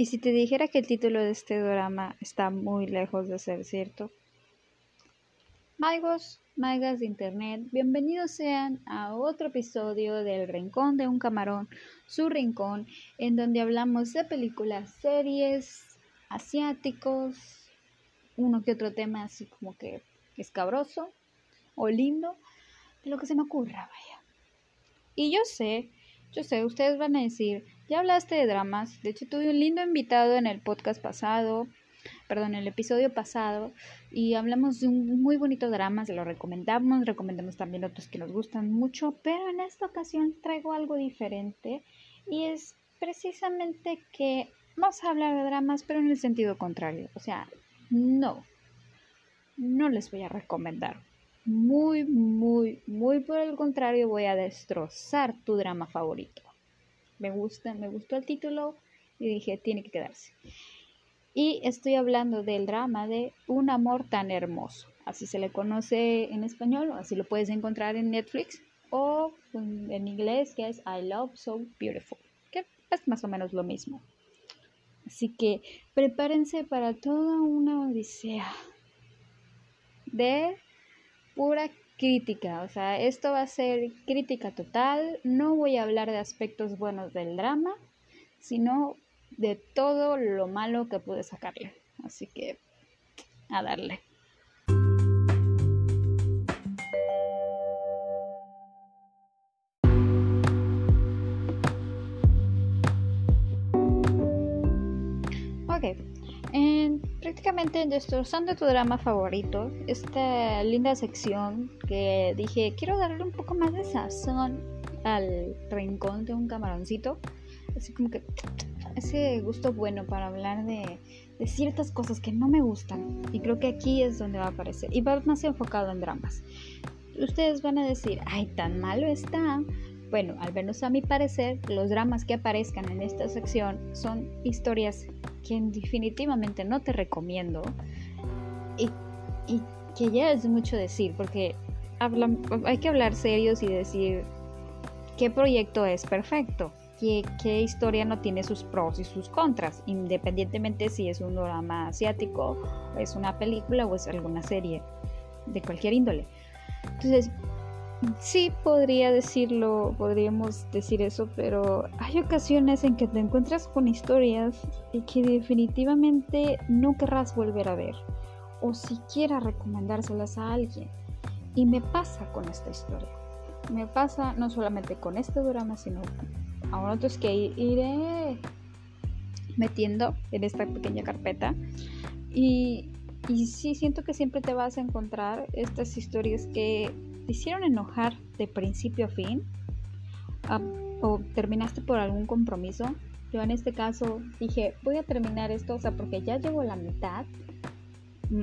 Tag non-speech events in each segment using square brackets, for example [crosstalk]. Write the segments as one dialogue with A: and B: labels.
A: ¿Y si te dijera que el título de este drama está muy lejos de ser cierto? Magos, magas de internet, bienvenidos sean a otro episodio del Rincón de un Camarón, su rincón, en donde hablamos de películas, series, asiáticos, uno que otro tema así como que escabroso o lindo, de lo que se me ocurra, vaya. Y yo sé, yo sé, ustedes van a decir, ya hablaste de dramas, de hecho tuve un lindo invitado en el podcast pasado, perdón, en el episodio pasado, y hablamos de un muy bonito drama, se lo recomendamos, recomendamos también otros que nos gustan mucho, pero en esta ocasión traigo algo diferente y es precisamente que vamos a hablar de dramas, pero en el sentido contrario, o sea, no, no les voy a recomendar. Muy, muy, muy por el contrario, voy a destrozar tu drama favorito me gusta, me gustó el título y dije, tiene que quedarse. Y estoy hablando del drama de Un amor tan hermoso. Así se le conoce en español, así lo puedes encontrar en Netflix, o en inglés que es I Love So Beautiful, que es más o menos lo mismo. Así que prepárense para toda una odisea de pura crítica, o sea, esto va a ser crítica total, no voy a hablar de aspectos buenos del drama, sino de todo lo malo que pude sacarle. Así que a darle. Ok, prácticamente destrozando tu drama favorito, esta linda sección que dije, quiero darle un poco más de sazón al rincón de un camaroncito, así como que ese gusto bueno para hablar de, de ciertas cosas que no me gustan. Y creo que aquí es donde va a aparecer. Y va más enfocado en dramas. Ustedes van a decir, ay, tan malo está, bueno, al menos a mi parecer, los dramas que aparezcan en esta sección son historias que definitivamente no te recomiendo y, que ya es mucho decir, porque hay que hablar serios y decir qué proyecto es perfecto, qué, qué historia no tiene sus pros y sus contras, independientemente si es un drama asiático, es una película o es alguna serie de cualquier índole. Entonces, Sí, podría decirlo, podríamos decir eso, pero hay ocasiones en que te encuentras con historias que definitivamente no querrás volver a ver o siquiera recomendárselas a alguien. Y me pasa con esta historia. Me pasa no solamente con este drama, sino a otros que iré metiendo en esta pequeña carpeta. Y, y sí, siento que siempre te vas a encontrar estas historias que hicieron enojar de principio a fin o terminaste por algún compromiso. Yo en este caso dije, voy a terminar esto, o sea, porque ya llevo la mitad,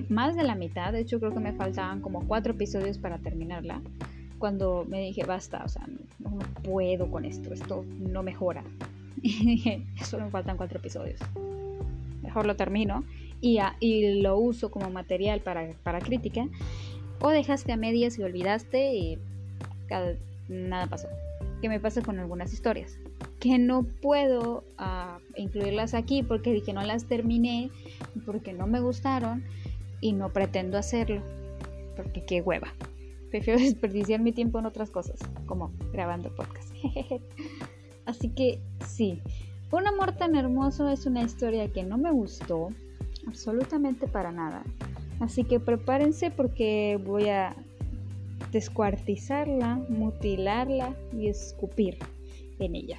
A: más de la mitad, de hecho creo que me faltaban como cuatro episodios para terminarla, cuando me dije, basta, o sea, no, puedo con esto, esto no mejora. [laughs] Y dije, solo me faltan cuatro episodios. Mejor lo termino y, y lo uso como material para, para crítica o dejaste a medias y olvidaste y nada pasó. ¿Qué me pasa con algunas historias? Que no puedo ah, incluirlas aquí porque dije no las terminé, porque no me gustaron y no pretendo hacerlo, porque qué hueva. Prefiero [laughs] desperdiciar mi tiempo en otras cosas, como grabando podcast. [laughs] Así que sí, Un amor tan hermoso es una historia que no me gustó absolutamente para nada. Así que prepárense porque voy a descuartizarla, mutilarla y escupir en ella.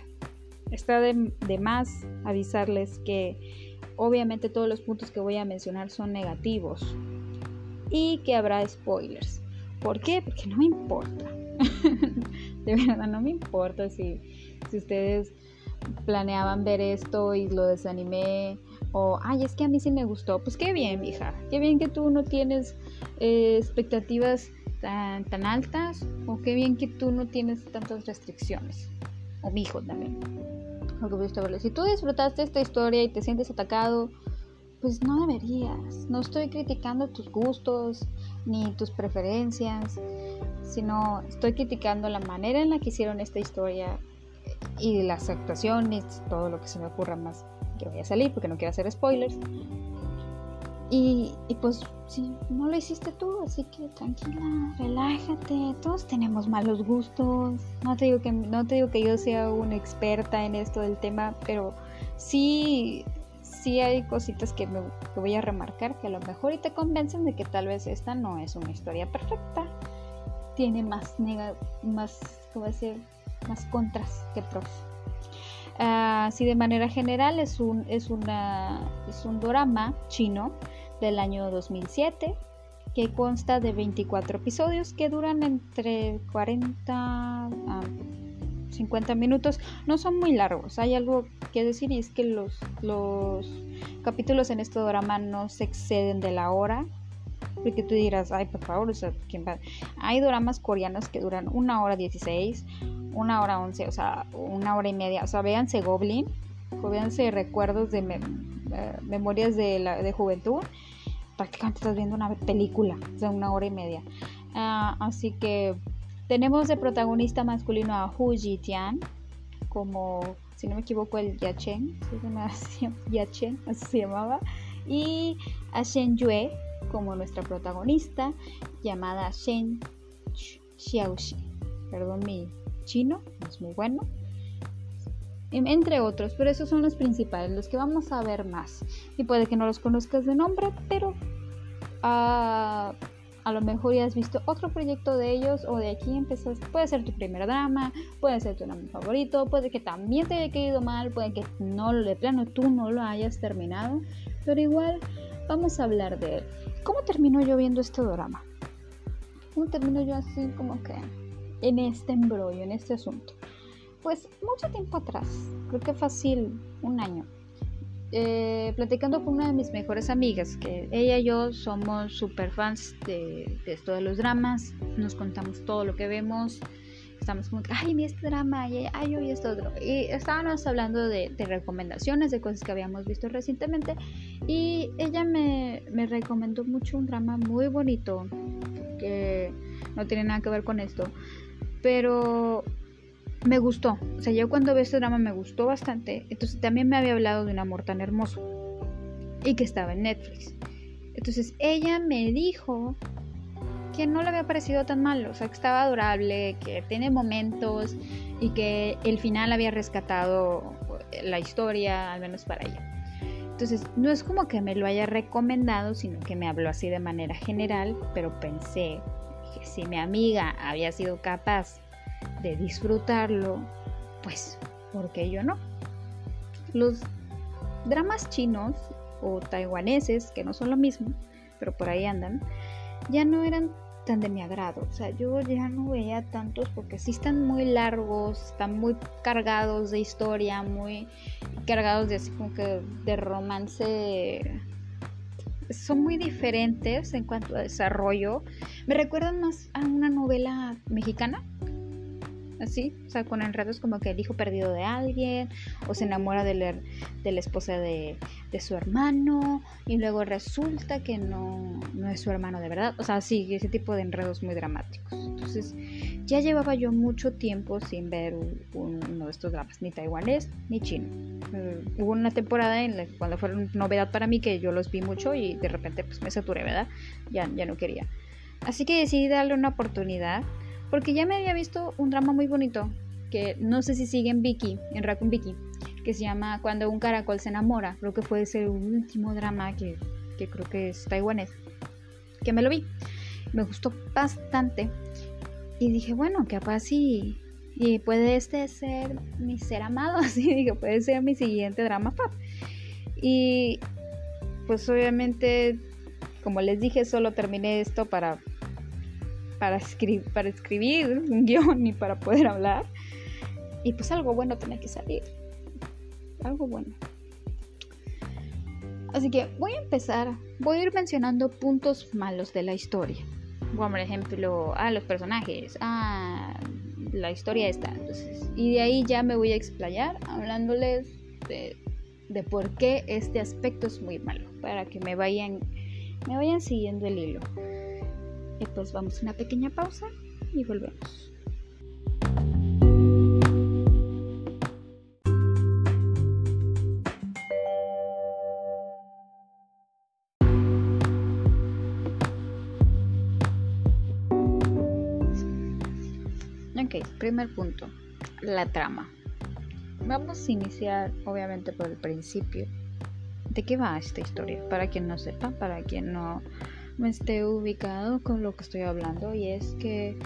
A: Está de, más avisarles que obviamente todos los puntos que voy a mencionar son negativos y que habrá spoilers. ¿Por qué? Porque no me importa. [laughs] de verdad, no me importa si, si ustedes planeaban ver esto y lo desanimé o, ay, es que a mí sí me gustó. Pues qué bien, hija. Qué bien que tú no tienes eh, expectativas tan, tan altas. O qué bien que tú no tienes tantas restricciones. O mi hijo también. Si tú disfrutaste esta historia y te sientes atacado, pues no deberías. No estoy criticando tus gustos ni tus preferencias, sino estoy criticando la manera en la que hicieron esta historia y las actuaciones, todo lo que se me ocurra más que vaya a salir porque no quiero hacer spoilers. Y, y, pues si no lo hiciste tú, así que tranquila, relájate, todos tenemos malos gustos. No te digo que no te digo que yo sea una experta en esto del tema, pero sí sí hay cositas que, me, voy a remarcar que a lo mejor y te convencen de que tal vez esta no es una historia perfecta. Tiene más nega, más, ¿cómo decir? más contras que pros. Así de manera general es un, es, una, es un drama chino del año 2007 que consta de 24 episodios que duran entre 40 a 50 minutos. No son muy largos. Hay algo que decir y es que los, los capítulos en este drama no se exceden de la hora. Porque tú dirás, ay, por favor, ¿quién va? Hay dramas coreanos que duran una hora 16, una hora 11, o sea, una hora y media. O sea, véanse Goblin, véanse recuerdos de eh, memorias de, la, de juventud. Prácticamente estás viendo una película de una hora y media. Ah, así que tenemos de protagonista masculino a Hu Ji-tian, como, si no me equivoco, el Yachen, [laughs] Yachen, así se llamaba, y a Shen Yue como nuestra protagonista, llamada Shen Xiaoxi. Perdón mi chino, no es muy bueno. Em, entre otros, pero esos son los principales, los que vamos a ver más. Y puede que no los conozcas de nombre, pero... Uh, a lo mejor ya has visto otro proyecto de ellos o de aquí empezaste, puede ser tu primer drama, puede ser tu drama favorito, puede que también te haya caído mal, puede que no de plano tú no lo hayas terminado, pero igual vamos a hablar de él. ¿Cómo terminó yo viendo este drama? ¿Cómo terminó yo así como que en este embrollo, en este asunto? Pues mucho tiempo atrás, creo que fácil un año eh, platicando con una de mis mejores amigas, que ella y yo somos super fans de, esto de los dramas, nos contamos todo lo que vemos, estamos como, ay, mi este drama, ay, yo y esto otro. Y estábamos hablando de, recomendaciones, de cosas que habíamos visto recientemente, y ella me, me recomendó mucho un drama muy bonito, que no tiene nada que ver con esto, pero me gustó. O sea, yo cuando vi este drama me gustó bastante. Entonces también me había hablado de un amor tan hermoso. Y que estaba en Netflix. Entonces ella me dijo que no le había parecido tan mal. O sea, que estaba adorable, que tiene momentos y que el final había rescatado la historia, al menos para ella. Entonces, no es como que me lo haya recomendado, sino que me habló así de manera general, pero pensé que si mi amiga había sido capaz de disfrutarlo, pues, ¿por qué yo no? Los dramas chinos o taiwaneses, que no son lo mismo, pero por ahí andan, ya no eran tan de mi agrado. O sea, yo ya no veía tantos porque sí están muy largos, están muy cargados de historia, muy cargados de así como que de romance. Son muy diferentes en cuanto a desarrollo. Me recuerdan más a una novela mexicana así, o sea, con enredos como que el hijo perdido de alguien, o se enamora de la, de la esposa de, de, su hermano, y luego resulta que no, no es su hermano de verdad, o sea, sí, ese tipo de enredos muy dramáticos. Entonces, ya llevaba yo mucho tiempo sin ver uno de estos dramas, ni taiwanés ni chino. Eh, hubo una temporada en la cuando fue novedad para mí que yo los vi mucho y de repente pues me saturé, ¿verdad? Ya, ya no quería. Así que decidí darle una oportunidad porque ya me había visto un drama muy bonito, que no sé si sigue en Vicky, en Raccoon Vicky, que se llama Cuando un caracol se enamora. Creo que fue ese último drama que, que creo que es taiwanés. Que me lo vi. Me gustó bastante. Y dije, bueno, capaz y, y puede este ser mi ser amado. [laughs] Así dije, puede ser mi siguiente drama. Y pues obviamente, como les dije, solo terminé esto para para, para escribir un guion y para poder hablar. Y pues algo bueno tenía que salir. Algo bueno. Así que voy a empezar, voy a ir mencionando puntos malos de la historia. Como por ejemplo, a los personajes, a la historia esta. Entonces, y de ahí ya me voy a explayar hablándoles de, de por qué este aspecto es muy malo. Para que me vayan, me vayan siguiendo el hilo. Y pues vamos a una pequeña pausa y volvemos. Ok, primer punto, la trama. Vamos a iniciar obviamente por el principio. ¿De qué va esta historia? Para quien no sepa, para quien no me esté ubicado con lo que estoy hablando, y es que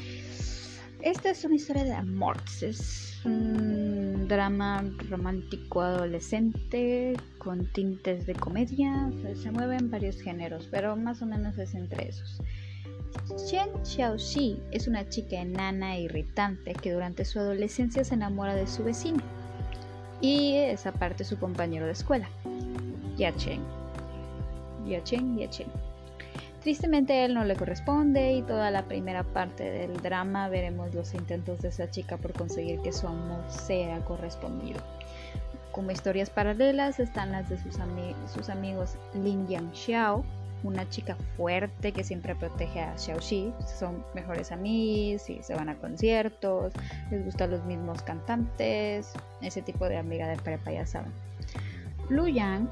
A: esta es una historia de amor. Es un drama romántico adolescente con tintes de comedia. Se mueven varios géneros, pero más o menos es entre esos. Chen Xiaoxi es una chica enana e irritante que durante su adolescencia se enamora de su vecino y es aparte su compañero de escuela, Yachen. Yachen, Yachen. Tristemente él no le corresponde y toda la primera parte del drama veremos los intentos de esa chica por conseguir que su amor sea correspondido. Como historias paralelas están las de sus, amigos Lin Yang Xiao, una chica fuerte que siempre protege a Xiaoxi. Son mejores amigos y se van a conciertos, les gustan los mismos cantantes, ese tipo de amiga de prepa, ya saben. Lu Yang,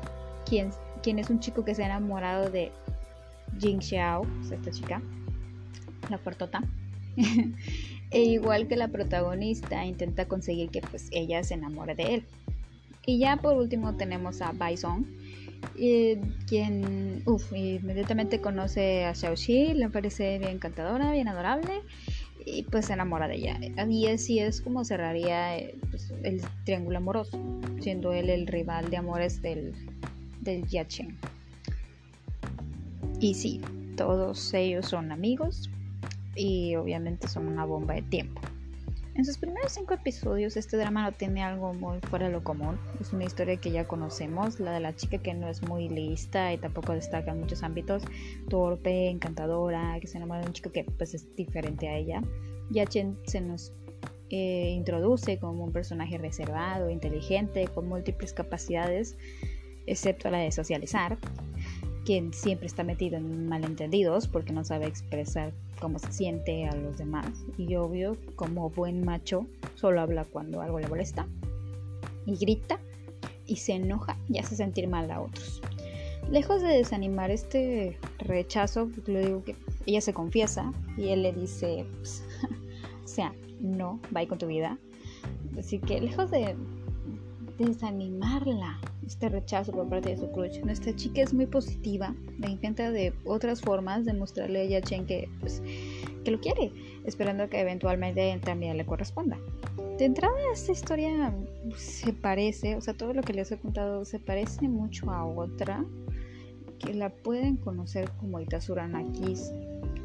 A: quien, quien es un chico que se ha enamorado de Jing Xiao, esta chica, la puertota. [laughs] e igual que la protagonista, intenta conseguir que pues ella se enamore de él. Y ya por último tenemos a Bison, quien uf, inmediatamente conoce a Xiaoxi, le parece bien encantadora, bien adorable y pues se enamora de ella. Y así es como cerraría eh, pues, el triángulo amoroso, siendo él el rival de amores del, del Yachen. Y sí, todos ellos son amigos y obviamente son una bomba de tiempo. En sus primeros cinco episodios este drama no tiene algo muy fuera de lo común. Es una historia que ya conocemos, la de la chica que no es muy lista y tampoco destaca en muchos ámbitos, torpe, encantadora, que se enamora de un chico que pues es diferente a ella. Yachen se nos eh, introduce como un personaje reservado, inteligente, con múltiples capacidades, excepto la de socializar quien siempre está metido en malentendidos porque no sabe expresar cómo se siente a los demás. Y obvio, como buen macho, solo habla cuando algo le molesta y grita y se enoja y hace sentir mal a otros. Lejos de desanimar este rechazo, le digo que ella se confiesa y él le dice, pues, [laughs] o sea, no, vaya con tu vida. Así que lejos de desanimarla, este rechazo por parte de su crush. Nuestra chica es muy positiva, le intenta de otras formas demostrarle a Yachen que, pues, que lo quiere, esperando que eventualmente también le corresponda. De entrada, esta historia se parece, o sea, todo lo que les he contado se parece mucho a otra que la pueden conocer como Itasurana Kiss.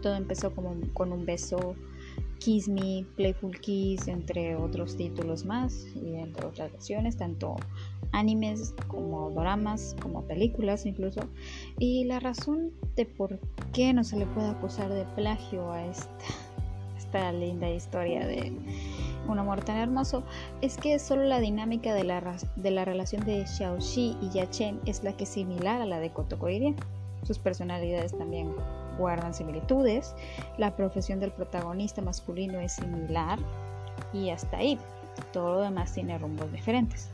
A: Todo empezó como con un beso Kiss Me, Playful Kiss, entre otros títulos más y entre otras versiones, tanto animes como dramas, como películas incluso. Y la razón de por qué no se le puede acusar de plagio a esta, [laughs] esta linda historia de un amor tan hermoso es que solo la dinámica de la, de la relación de Xiaoxi y Yachen es la que es similar a la de Kotoko Sus personalidades también guardan similitudes, la profesión del protagonista masculino es similar y hasta ahí. Todo lo demás tiene rumbos diferentes.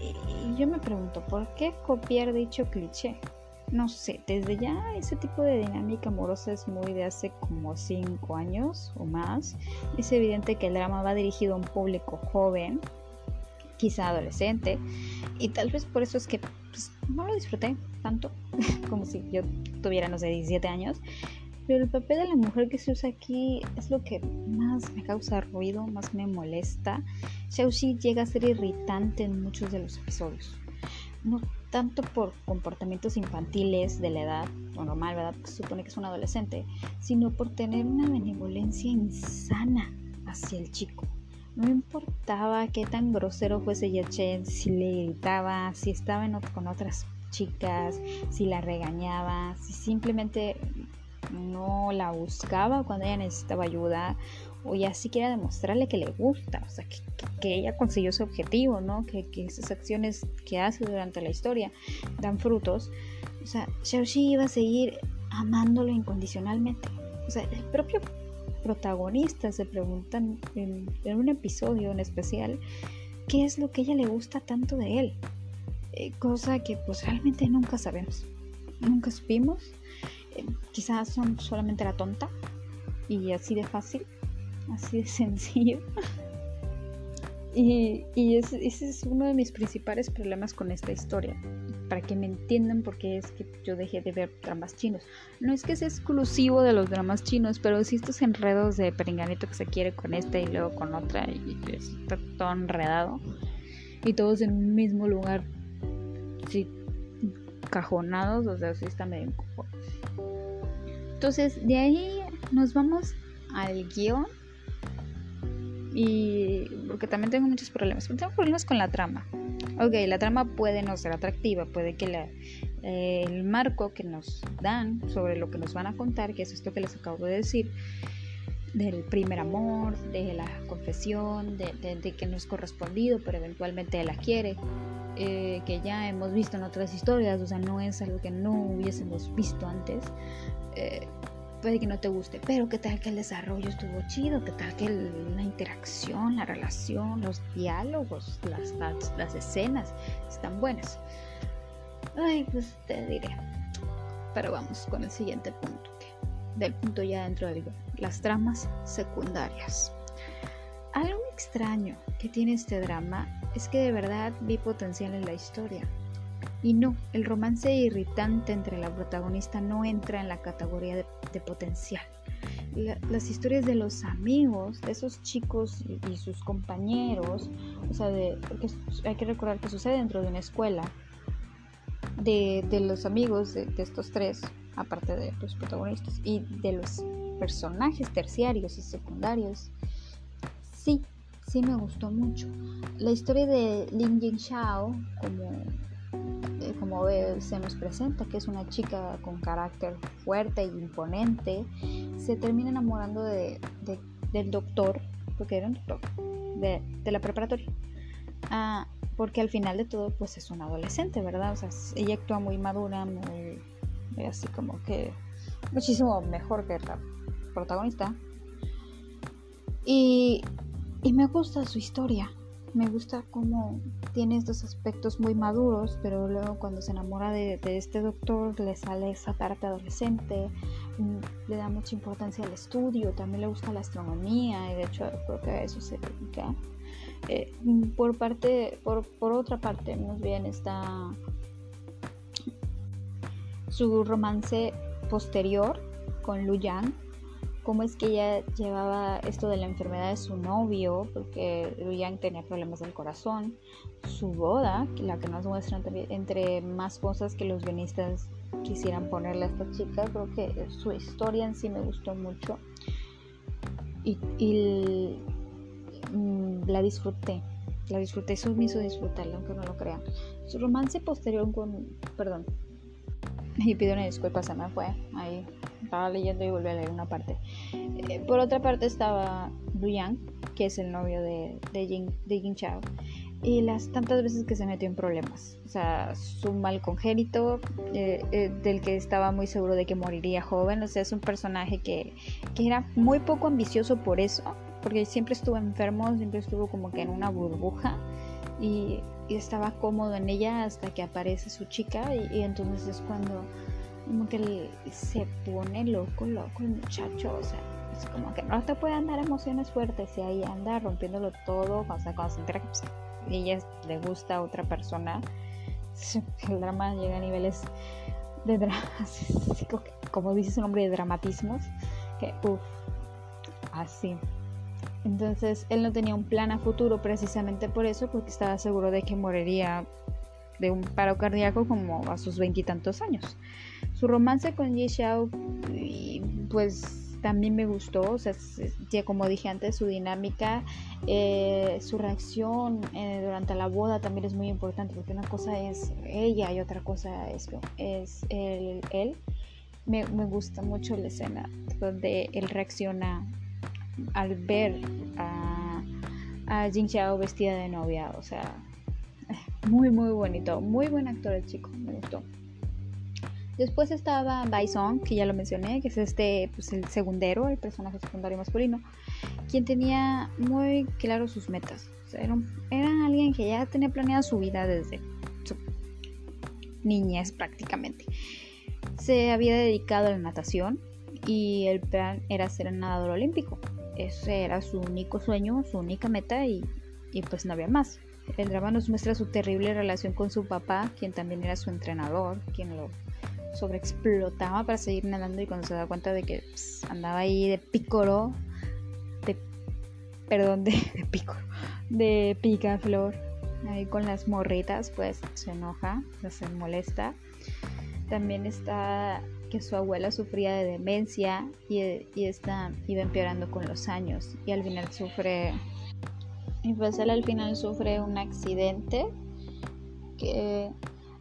A: Y yo me pregunto, ¿por qué copiar dicho cliché? No sé, desde ya ese tipo de dinámica amorosa es muy de hace como 5 años o más. Es evidente que el drama va dirigido a un público joven, quizá adolescente, y tal vez por eso es que pues, no lo disfruté tanto [laughs] como si yo tuviera, no sé, 17 años. Pero el papel de la mujer que se usa aquí es lo que más me causa ruido, más me molesta. Xiaoxi llega a ser irritante en muchos de los episodios. No tanto por comportamientos infantiles de la edad, o normal, ¿verdad? se supone que es un adolescente, sino por tener una benevolencia insana hacia el chico. No importaba qué tan grosero fuese Yachen, si le gritaba, si estaba con otras chicas, si la regañaba, si simplemente no la buscaba cuando ella necesitaba ayuda o ya siquiera demostrarle que le gusta, o sea, que, ella consiguió su objetivo, ¿no? Que, que, esas acciones que hace durante la historia dan frutos. O sea, Xiaoxi iba a seguir amándolo incondicionalmente. O sea, el propio protagonista se preguntan en, un episodio en especial qué es lo que ella le gusta tanto de él. Eh, cosa que pues realmente nunca sabemos, nunca supimos. Eh, quizás son solamente la tonta y así de fácil. así de [laughs] sencillo. Y, ese, es uno de mis principales problemas con esta historia. Para que me entiendan por qué es que yo dejé de ver dramas chinos. No es que sea exclusivo de los dramas chinos, pero sí estos enredos de peringanito que se quiere con esta y luego con otra y está todo enredado. Y todos en un mismo lugar, sí, cajonados, o sea, sí está medio Entonces, de ahí nos vamos al guion y porque también tengo muchos problemas. Tengo problemas con la trama. Ok, la trama puede no ser atractiva, puede que eh, el marco que nos dan sobre lo que nos van a contar, que es esto que les acabo de decir, del primer amor, de la confesión, de, que no es correspondido, pero eventualmente la quiere, eh, que ya hemos visto en otras historias, o sea, no es algo que no hubiésemos visto antes. Eh, puede que no te guste, pero qué tal que el desarrollo estuvo chido, qué tal que la interacción, la relación, los diálogos, las, las, escenas están buenas. Ay, pues te diré. Pero vamos con el siguiente punto, del punto ya dentro del las tramas secundarias. Algo extraño que tiene este drama es que de verdad vi potencial en la historia. Y no, el romance irritante entre la protagonista no entra en la categoría de, potencial. las historias de los amigos, de esos chicos y, sus compañeros, o sea, de, hay que recordar que sucede dentro de una escuela, de, los amigos de, estos tres, aparte de los protagonistas, y de los personajes terciarios y secundarios, sí, sí me gustó mucho. La historia de Lin Jin Xiao como como se nos presenta, que es una chica con carácter fuerte e imponente, se termina enamorando de, del doctor, porque era un doctor, de, la preparatoria. Ah, porque al final de todo, pues es una adolescente, ¿verdad? O sea, ella actúa muy madura, muy así como que muchísimo mejor que la protagonista. Y, y me gusta su historia me gusta cómo tiene estos aspectos muy maduros, pero luego cuando se enamora de, este doctor le sale esa parte adolescente, mm, le da mucha importancia al estudio, también le gusta la astronomía y de hecho creo que a eso se dedica. Eh, por parte, por, por otra parte, más bien está su romance posterior con Lu Yang cómo es que ella llevaba esto de la enfermedad de su novio, porque Yang tenía problemas del corazón, su boda, la que nos muestran entre más cosas que los guionistas quisieran ponerle a esta chica, creo que su historia en sí me gustó mucho y, mm, la disfruté, la disfruté, eso me hizo disfrutarla, aunque no lo crean. Su romance posterior con, perdón, [laughs] y pido una disculpa, se me fue. Ahí estaba leyendo y volví a leer una parte. Eh, por otra parte estaba Yang, que es el novio de, de, Jin, de Chao. Y las tantas veces que se metió en problemas. O sea, su mal congénito, eh, eh, del que estaba muy seguro de que moriría joven. O sea, es un personaje que, que era muy poco ambicioso por eso. Porque siempre estuvo enfermo, siempre estuvo como que en una burbuja. Y y estaba cómodo en ella hasta que aparece su chica y, entonces es cuando como que se pone loco, loco el muchacho, o sea, es como que no te pueden dar emociones fuertes y ahí anda rompiéndolo todo, o sea, cuando se entera que pues, ella le gusta a otra persona, [laughs] el drama llega a niveles de drama, [laughs] como dice su nombre, de dramatismos, que uff, así. Entonces él no tenía un plan a futuro precisamente por eso, porque estaba seguro de que moriría de un paro cardíaco como a sus veintitantos años. Su romance con Yi Xiao, pues también me gustó, o sea, como dije antes, su dinámica, eh, su reacción eh, durante la boda también es muy importante, porque una cosa es ella y otra cosa es, es él. Me, me gusta mucho la escena donde él reacciona al ver a, a Jin Xiao vestida de novia. O sea, muy, muy bonito. Muy buen actor el chico, me gustó. Después estaba Song, que ya lo mencioné, que es este, pues el segundero, el personaje secundario masculino, quien tenía muy claro sus metas. O sea, era, era, alguien que ya tenía planeada su vida desde su niñez prácticamente. Se había dedicado a la natación y el plan era ser nadador olímpico. Ese era su único sueño, su única meta y, y pues no había más. El drama nos muestra su terrible relación con su papá, quien también era su entrenador, quien lo sobreexplotaba para seguir nadando y cuando se da cuenta de que pues, andaba ahí de pícoro, de, perdón, [laughs] de, de de picaflor, ahí con las morritas, pues se enoja, se molesta. También está que su abuela sufría de demencia y, y esta iba empeorando con los años y al final sufre y pues él al final sufre un accidente que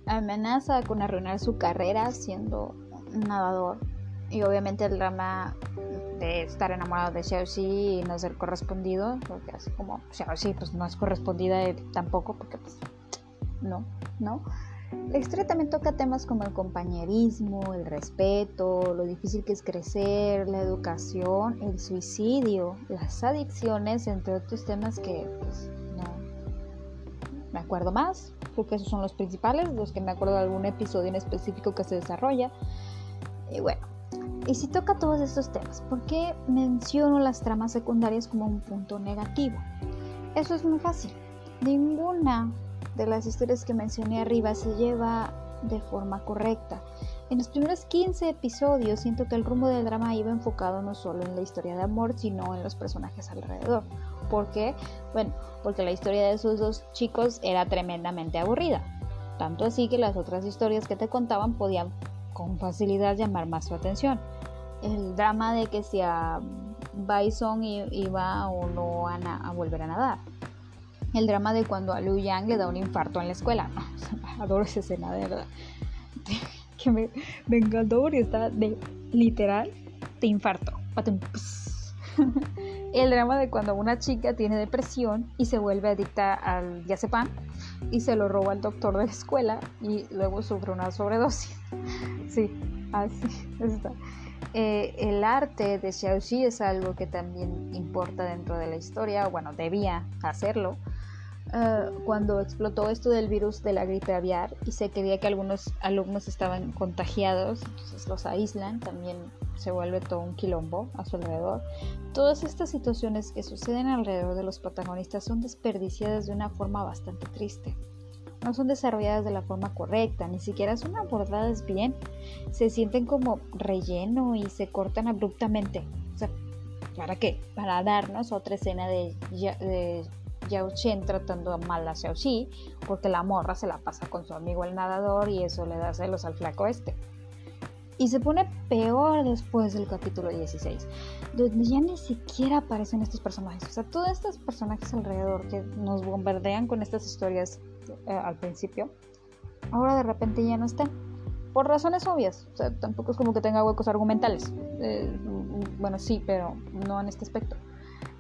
A: amenaza con arruinar su carrera siendo nadador. Y obviamente el drama de estar enamorado de Xiaoxi y no ser correspondido, porque así como Xiaoxi pues no es correspondida tampoco, porque pues no, no. La historia también toca temas como el compañerismo, el respeto, lo difícil que es crecer, la educación, el suicidio, las adicciones, entre otros temas que pues, no me acuerdo más, porque esos son los principales, los que me acuerdo de algún episodio en específico que se desarrolla. Y bueno, y si toca todos estos temas, ¿por qué menciono las tramas secundarias como un punto negativo? Eso es muy fácil. Ninguna de las historias que mencioné arriba se lleva de forma correcta. En los primeros 15 episodios siento que el rumbo del drama iba enfocado no solo en la historia de amor, sino en los personajes alrededor. ¿Por qué? Bueno, porque la historia de esos dos chicos era tremendamente aburrida. Tanto así que las otras historias que te contaban podían con facilidad llamar más su atención. El drama de que si a Bison iba o no a volver a nadar el drama de cuando a Liu Yang le da un infarto en la escuela. [laughs] adoro esa escena, de verdad. [laughs] que me, encantó porque está de literal de infarto. [laughs] el drama de cuando una chica tiene depresión y se vuelve adicta al diazepam y se lo roba al doctor de la escuela y luego sufre una sobredosis. Sí, así está. Eh, el arte de Xiaoxi es algo que también importa dentro de la historia, bueno, debía hacerlo, eh, cuando explotó esto del virus de la gripe aviar y se creía que algunos alumnos estaban contagiados, entonces los aíslan, también se vuelve todo un quilombo a su alrededor. Todas estas situaciones que suceden alrededor de los protagonistas son desperdiciadas de una forma bastante triste. No son desarrolladas de la forma correcta, ni siquiera son abordadas bien. Se sienten como relleno y se cortan abruptamente. O sea, ¿para qué? Para darnos otra escena de, de Yao Chen tratando mal a Xiao Xi porque la morra se la pasa con su amigo el nadador y eso le da celos al flaco este. Y se pone peor después del capítulo 16, donde ya ni siquiera aparecen estos personajes. O sea, todos estos personajes alrededor que nos bombardean con estas historias eh, al principio, ahora de repente ya no están. Por razones obvias. O sea, tampoco es como que tenga huecos argumentales. Eh, bueno, sí, pero no en este aspecto.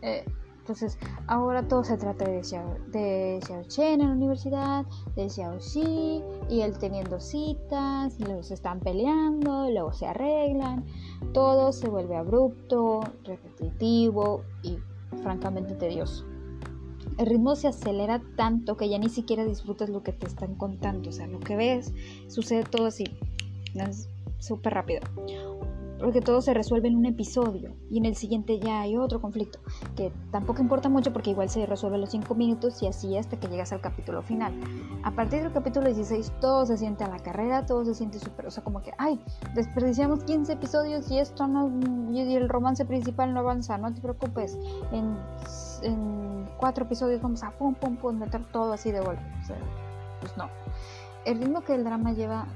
A: Eh, entonces, ahora todo se trata de Xiao, Chen en la universidad, de Xiao Xi, y él teniendo citas, y luego se están peleando, luego se arreglan. Todo se vuelve abrupto, repetitivo y francamente tedioso. El ritmo se acelera tanto que ya ni siquiera disfrutas lo que te están contando. O sea, lo que ves sucede todo así. Es súper rápido porque todo se resuelve en un episodio y en el siguiente ya hay otro conflicto, que tampoco importa mucho porque igual se resuelve en los 5 minutos y así hasta que llegas al capítulo final. A partir del capítulo 16 todo se siente a la carrera, todo se siente súper, o sea, como que, ay, desperdiciamos 15 episodios y esto no, y el romance principal no avanza, no te preocupes, en, en 4 episodios vamos a pum, pum, pum, meter todo así de golpe. O sea, pues no. El ritmo que el drama lleva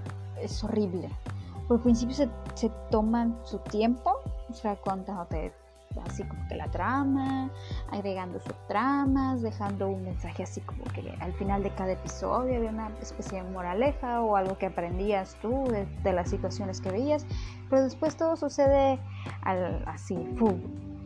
A: es horrible por principio se, se toman su tiempo, o sea, contándote así como que la trama, agregando subtramas, dejando un mensaje así como que al final de cada episodio había una especie de moraleja o algo que aprendías tú de, las situaciones que veías, pero después todo sucede al, así,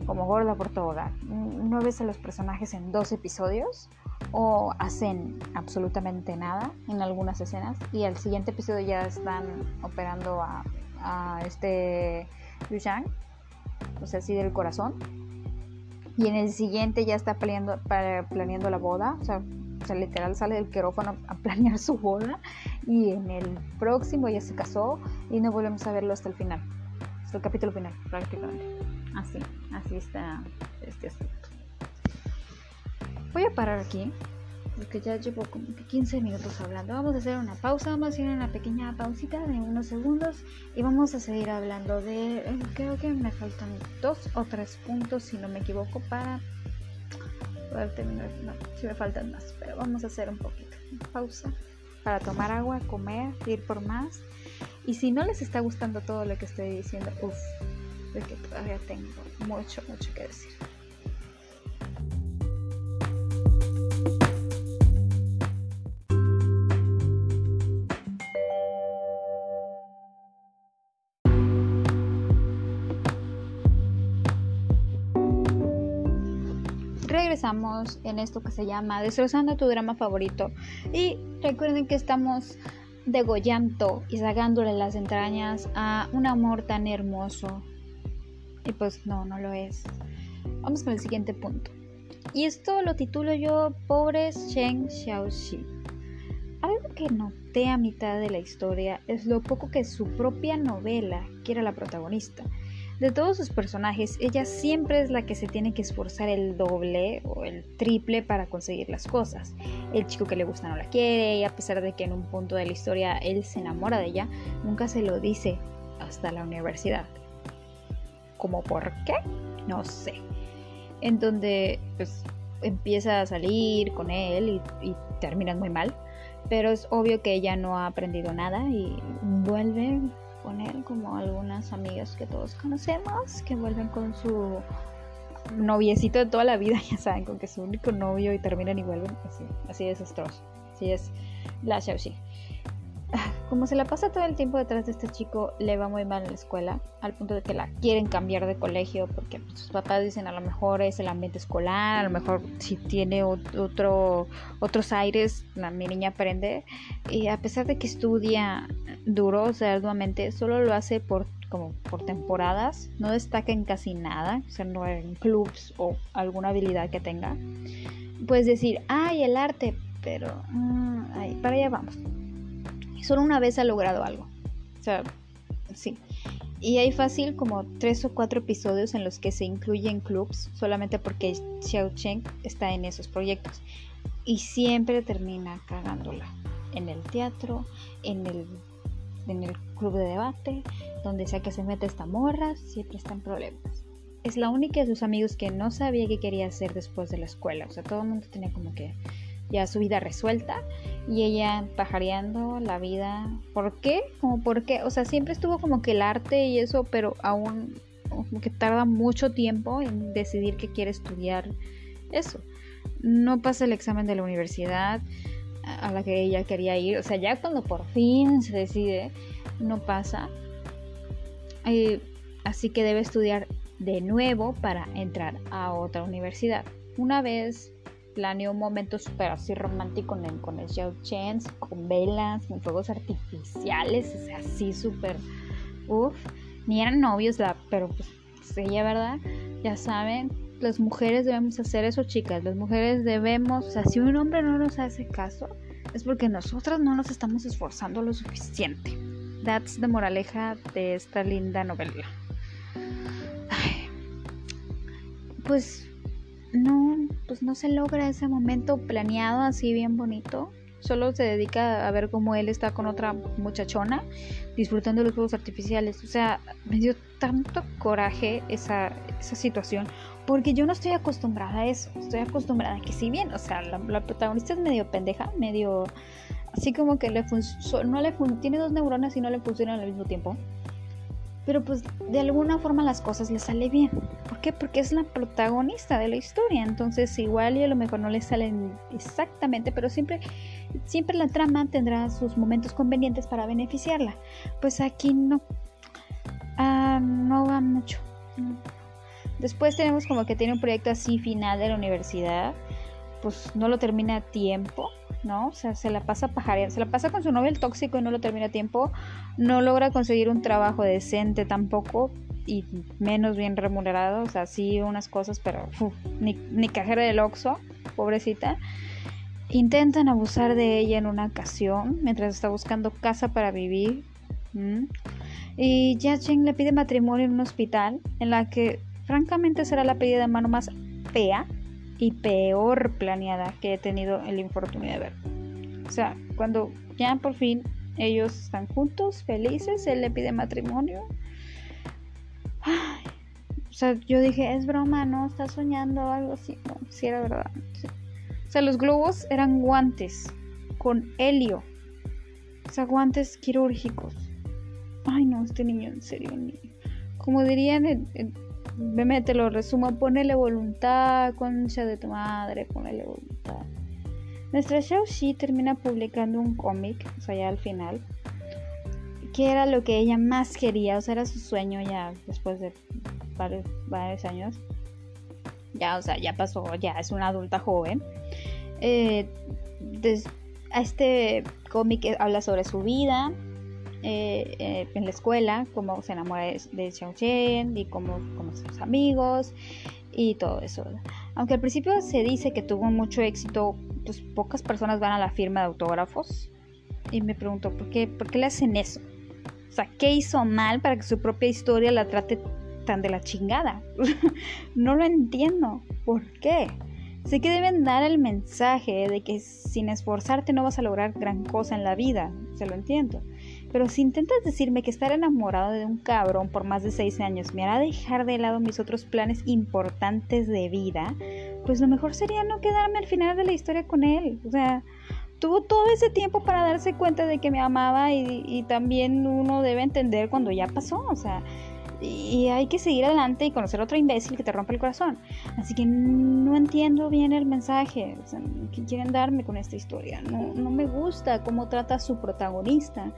A: como gorda por todo hogar. No ves a los personajes en dos episodios o hacen absolutamente nada en algunas escenas y al siguiente episodio ya están operando a, este Yushan, o sea, así del corazón. Y en el siguiente ya está planeando, planeando la boda, o sea, literal sale del quirófano a planear su boda. Y en el próximo ya se casó y no volvemos a verlo hasta el final, hasta el capítulo final prácticamente. Así, así está este asunto. Voy a parar aquí porque ya llevo como 15 minutos hablando. Vamos a hacer una pausa, vamos a hacer una pequeña pausita de unos segundos y vamos a seguir hablando de, eh, creo que me faltan dos o tres puntos, si no me equivoco, para poder terminar. No, si me faltan más, pero vamos a hacer un poquito. Pausa para tomar agua, comer, ir por más. Y si no les está gustando todo lo que estoy diciendo, uff, de que todavía tengo mucho, mucho que decir. Regresamos en esto que se llama Destrozando tu drama favorito. Y recuerden que estamos degollando y sacándole las entrañas a un amor tan hermoso. Y pues no, no lo es. Vamos con el siguiente punto. Y esto lo titulo yo Pobres Shen Xiaoxi. Algo que noté a mitad de la historia es lo poco que su propia novela quiere la protagonista. De todos sus personajes, ella siempre es la que se tiene que esforzar el doble o el triple para conseguir las cosas. El chico que le gusta no la quiere y a pesar de que en un punto de la historia él se enamora de ella, nunca se lo dice hasta la universidad. ¿Cómo por qué? No sé. En donde pues empieza a salir con él y, y terminan muy mal. Pero es obvio que ella no ha aprendido nada y vuelve poner como algunas amigas que todos conocemos que vuelven con su noviecito de toda la vida, [laughs] ya saben, con que es su único novio y terminan y vuelven así, así desastroso. Así es la Xiaoxi. Como se la pasa todo el tiempo detrás de este chico, le va muy mal en la escuela, al punto de que la quieren cambiar de colegio porque pues, sus papás dicen a lo mejor es el ambiente escolar, a lo mejor si tiene otro, otros aires, mi niña aprende. Y a pesar de que estudia duro, o sea, arduamente, solo lo hace por como por temporadas, no destaca en casi nada, o sea, no en clubs o alguna habilidad que tenga. Puedes decir, ay, el arte, pero mm, para allá vamos solo una vez ha logrado algo. O sea, sí. Y hay fácil como tres o cuatro episodios en los que se incluyen clubs solamente porque Xiao Cheng está en esos proyectos. Y siempre termina cagándola. En el teatro, en el, en el club de debate, donde sea que se mete esta morra, siempre está en problemas. Es la única de sus amigos que no sabía qué quería hacer después de la escuela. O sea, todo el mundo tenía como que ya su vida resuelta y ella pajareando la vida. ¿Por qué? Como por qué, o sea, siempre estuvo como que el arte y eso, pero aún como que tarda mucho tiempo en decidir que quiere estudiar eso. No pasa el examen de la universidad a la que ella quería ir, o sea, ya cuando por fin se decide, no pasa. Eh, así que debe estudiar de nuevo para entrar a otra universidad. Una vez planeó un momento súper así romántico con el, con el Xiao Chen, con velas, con fuegos artificiales, o así súper, uff, ni eran novios, la, pero pues, pues ella, ¿verdad? Ya saben, las mujeres debemos hacer eso, chicas, las mujeres debemos, o sea, si un hombre no nos hace caso, es porque nosotras no nos estamos esforzando lo suficiente. That's the moraleja de esta linda novela. pues no, pues no se logra ese momento planeado así bien bonito. Solo se dedica a ver cómo él está con otra muchachona disfrutando de los juegos artificiales. O sea, me dio tanto coraje esa, esa situación porque yo no estoy acostumbrada a eso. Estoy acostumbrada a que si bien, o sea, la, protagonista es medio pendeja, medio así como que le no le tiene dos neuronas y no le funcionan al mismo tiempo pero pues de alguna forma las cosas le sale bien. ¿Por qué? Porque es la protagonista de la historia, entonces igual y a lo mejor no le salen exactamente, pero siempre, siempre la trama tendrá sus momentos convenientes para beneficiarla. Pues aquí no, ah, no va mucho. Después tenemos como que tiene un proyecto así final de la universidad, pues no lo termina a tiempo ¿no? O sea, se la pasa pajareando, se la pasa con su novio el tóxico y no lo termina a tiempo, no logra conseguir un trabajo decente tampoco y menos bien remunerado, o sea, sí unas cosas, pero ni, ni, cajera del Oxxo, pobrecita. Intentan abusar de ella en una ocasión mientras está buscando casa para vivir. Y Ya Cheng le pide matrimonio en un hospital en la que francamente será la pedida de mano más fea y peor planeada que he tenido el infortunio de ver. O sea, cuando ya por fin ellos están juntos, felices, él le pide matrimonio. o sea, yo dije, es broma, no, está soñando algo así. No, sí era verdad. O sea, los globos eran guantes con helio. O sea, guantes quirúrgicos. Ay, no, este niño, en serio, Como dirían, me te lo resumo, ponele voluntad, concha de tu madre, ponele voluntad. Nuestra Xiao termina publicando un cómic, o sea, ya al final, que era lo que ella más quería, o sea, era su sueño ya después de varios, años. Ya, o sea, ya pasó, ya es una adulta joven. Eh, este cómic habla sobre su vida eh, eh, en la escuela, cómo se enamora de, Xiao Chen y cómo, cómo son sus amigos y todo eso. Aunque al principio se dice que tuvo mucho éxito pues pocas personas van a la firma de autógrafos. Y me pregunto, ¿por qué, ¿por qué le hacen eso? O sea, ¿qué hizo mal para que su propia historia la trate tan de la chingada? [laughs] no lo entiendo. ¿Por qué? Sé que deben dar el mensaje de que sin esforzarte no vas a lograr gran cosa en la vida, se lo entiendo. Pero si intentas decirme que estar enamorado de un cabrón por más de seis años me hará dejar de lado mis otros planes importantes de vida, pues lo mejor sería no quedarme al final de la historia con él. O sea, tuvo todo ese tiempo para darse cuenta de que me amaba y, también uno debe entender cuando ya pasó. O sea, y hay que seguir adelante y conocer a otro imbécil que te rompe el corazón. Así que no entiendo bien el mensaje o sea, que quieren darme con esta historia. No, no me gusta cómo trata a su protagonista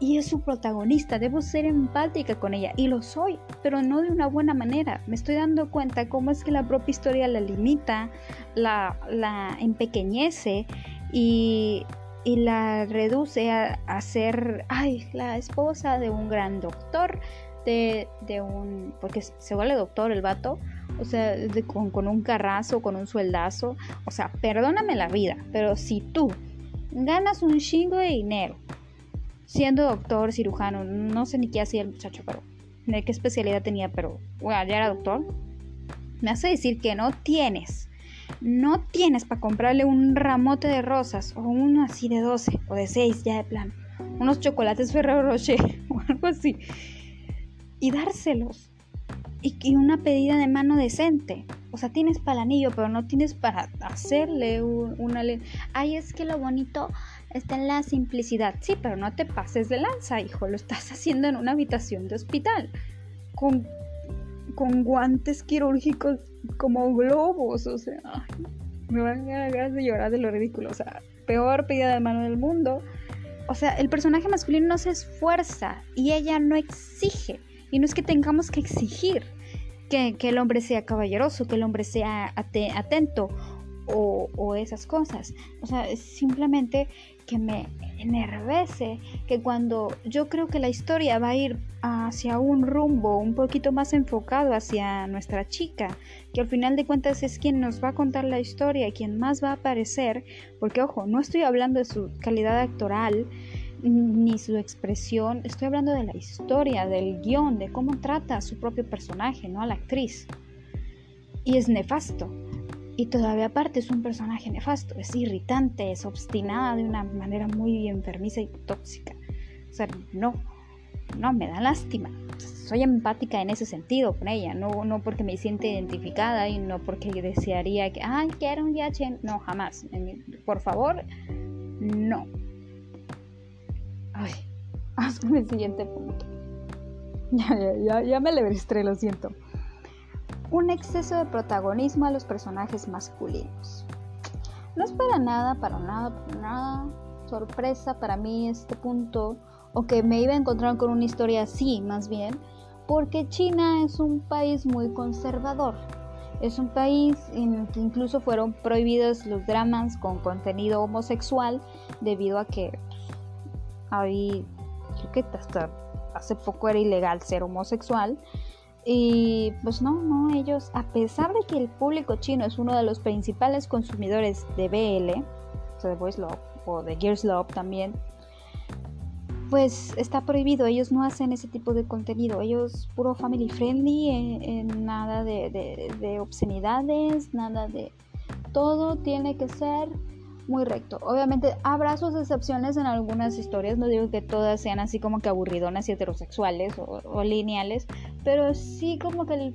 A: y es su protagonista, debo ser empática con ella y lo soy, pero no de una buena manera. Me estoy dando cuenta cómo es que la propia historia la limita, la, empequeñece y, la reduce a, ser, ay, la esposa de un gran doctor, de, de un, porque se vuelve doctor el vato, o sea, con, con un carrazo, con un sueldazo, o sea, perdóname la vida, pero si tú ganas un chingo de dinero, siendo doctor, cirujano, no sé ni qué hacía el muchacho, pero de qué especialidad tenía, pero bueno, ya era doctor. Me hace decir que no tienes, no tienes para comprarle un ramote de rosas o uno así de 12 o de 6 ya de plan, unos chocolates Ferrero Rocher [laughs] o algo así y dárselos. Y, una pedida de mano decente. O sea, tienes para el anillo, pero no tienes para hacerle una... Ay, es que lo bonito está en la simplicidad. Sí, pero no te pases de lanza, hijo. Lo estás haciendo en una habitación de hospital. Con, con guantes quirúrgicos como globos. O sea, me van a de llorar de lo ridículo. O sea, peor pedida de mano del mundo. O sea, el personaje masculino no se esfuerza y ella no exige. Y no es que tengamos que exigir que, que el hombre sea caballeroso, que el hombre sea atento o, esas cosas. O sea, es simplemente que me enervece que cuando yo creo que la historia va a ir hacia un rumbo un poquito más enfocado hacia nuestra chica, que al final de cuentas es quien nos va a contar la historia quien más va a aparecer, porque ojo, no estoy hablando de su calidad actoral ni su expresión, estoy hablando de la historia, del guion, de cómo trata a su propio personaje, no a la actriz. Y es nefasto. Y todavía aparte es un personaje nefasto, es irritante, es obstinada de una manera muy enfermiza y tóxica. O sea, no, no, me da lástima. Soy empática en ese sentido con ella, no, no porque me siente identificada y no porque desearía que, ay, quiero un yachen. No, jamás. Por favor, no. Ay, [laughs] hazme el siguiente punto. [laughs] Ya, ya, ya, ya me levestré, lo siento un exceso de protagonismo a los personajes masculinos. No es para nada, para nada, para nada sorpresa para mí este punto, o que me iba a encontrar con una historia así, más bien, porque China es un país muy conservador. Es un país en el que incluso fueron prohibidos los dramas con contenido homosexual debido a que ahí, creo que hasta hace poco era ilegal ser homosexual y pues no, no, ellos, a pesar de que el público chino es uno de los principales consumidores de BL, o sea, de Voice Love o de Gears Love también, pues está prohibido, ellos no hacen ese tipo de contenido, ellos puro family friendly, en, nada de, obscenidades, nada de... Todo tiene que ser muy recto. Obviamente habrá sus excepciones en algunas historias, no digo que todas sean así como que aburridonas y heterosexuales o, lineales, pero sí como que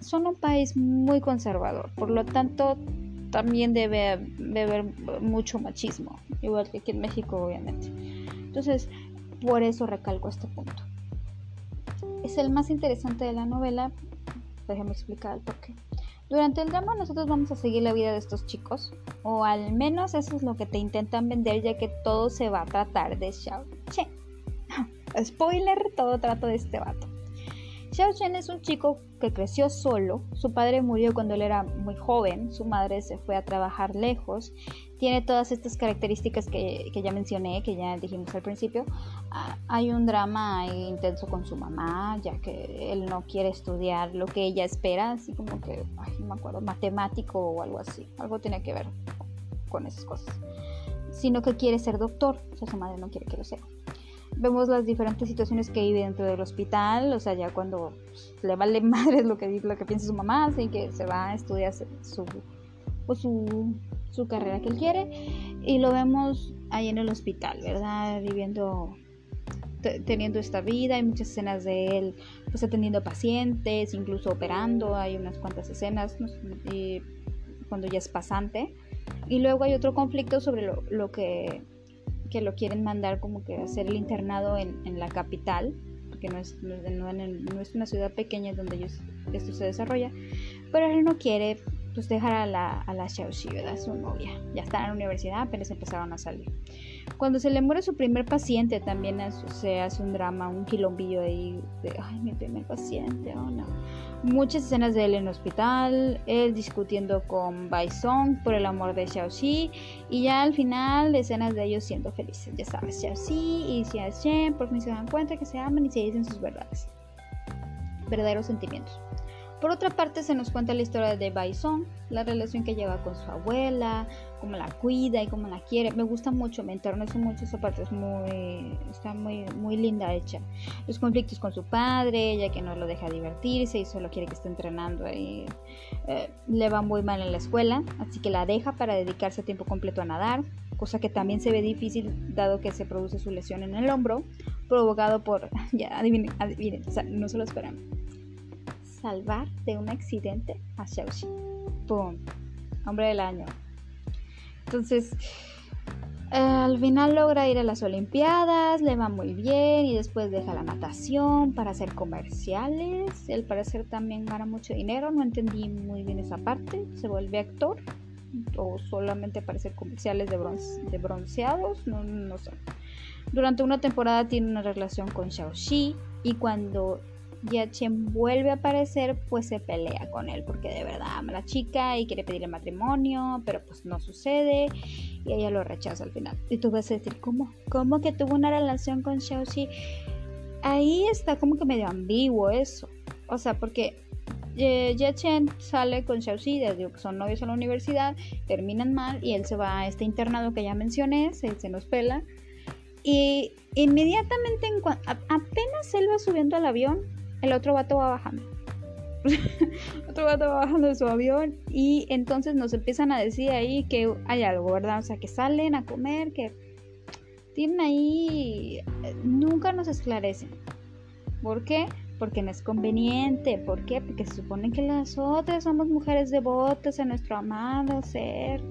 A: son un país muy conservador, por lo tanto también debe, haber mucho machismo, igual que aquí en México obviamente. Entonces, por eso recalco este punto. Es el más interesante de la novela. Déjame explicar el porqué. Durante el drama nosotros vamos a seguir la vida de estos chicos, o al menos eso es lo que te intentan vender ya que todo se va a tratar de Xiao Chen. [laughs] Spoiler, todo trato de este vato. Xiao Chen es un chico que creció solo, su padre murió cuando él era muy joven, su madre se fue a trabajar lejos, tiene todas estas características que, ya mencioné, que ya dijimos al principio. Ah, hay un drama intenso con su mamá, ya que él no quiere estudiar lo que ella espera, así como que, ay, no me acuerdo, matemático o algo así, algo tiene que ver con esas cosas, sino que quiere ser doctor, o sea, su madre no quiere que lo sea vemos las diferentes situaciones que vive dentro del hospital, o sea, ya cuando pues, le vale [laughs] madre lo que, lo que piensa su mamá, así que se va a estudiar su, pues, su, su carrera que él quiere, y lo vemos ahí en el hospital, ¿verdad? Viviendo, teniendo esta vida, hay muchas escenas de él, pues atendiendo pacientes, incluso operando, hay unas cuantas escenas, cuando ya es pasante. Y luego hay otro conflicto sobre lo, lo que que lo quieren mandar como que hacer el internado en, la capital, porque no es, no, es una ciudad pequeña donde ellos, esto se desarrolla, pero él no quiere pues dejar a la, a la Xiaoxi, ¿verdad? Su novia. Ya está en la universidad, apenas empezaron a salir. Cuando se le muere su primer paciente, también se hace un drama, un quilombillo ahí de, ay, mi primer paciente, oh no muchas escenas de él en el hospital, él discutiendo con Song por el amor de Xiaoxi y ya al final escenas de ellos siendo felices, ya sabes, Xiaoxi y Xiaoxian por fin se dan cuenta que se aman y se dicen sus verdades, verdaderos sentimientos. Por otra parte, se nos cuenta la historia de Baison, la relación que lleva con su abuela, cómo la cuida y cómo la quiere. Me gusta mucho, me enternezo mucho esa parte, es muy, está muy, muy linda hecha. Los conflictos con su padre, ya que no lo deja divertirse y solo quiere que esté entrenando ahí. Eh, le va muy mal en la escuela, así que la deja para dedicarse a tiempo completo a nadar, cosa que también se ve difícil dado que se produce su lesión en el hombro, provocado por, [laughs] ya adivinen, adivinen, o sea, no se lo esperan salvar de un accidente a Xiaoxi. ¡Pum! Hombre del año. Entonces, al final logra ir a las Olimpiadas, le va muy bien y después deja la natación para hacer comerciales. Al parecer también gana mucho dinero, no entendí muy bien esa parte. Se vuelve actor o solamente para hacer comerciales de, de bronceados, no, no sé. Durante una temporada tiene una relación con Xiaoxi y cuando Chen vuelve a aparecer, pues se pelea con él porque de verdad ama a la chica y quiere pedirle matrimonio, pero pues no sucede y ella lo rechaza al final. Y tú vas a decir, ¿cómo? ¿Cómo que tuvo una relación con Xiaoxi? Ahí está como que medio ambiguo eso. O sea, porque eh, Chen sale con Xiaoxi, desde que son novios en la universidad, terminan mal y él se va a este internado que ya mencioné, se, se nos pela. Y inmediatamente, en apenas él va subiendo al avión, el otro vato va bajando. [laughs] otro vato va bajando de su avión y entonces nos empiezan a decir ahí que hay algo, ¿verdad? O sea, que salen a comer, que tienen ahí... Nunca nos esclarecen. ¿Por qué? Porque no es conveniente. ¿Por qué? Porque se supone que las otras somos mujeres devotas a nuestro amado ser.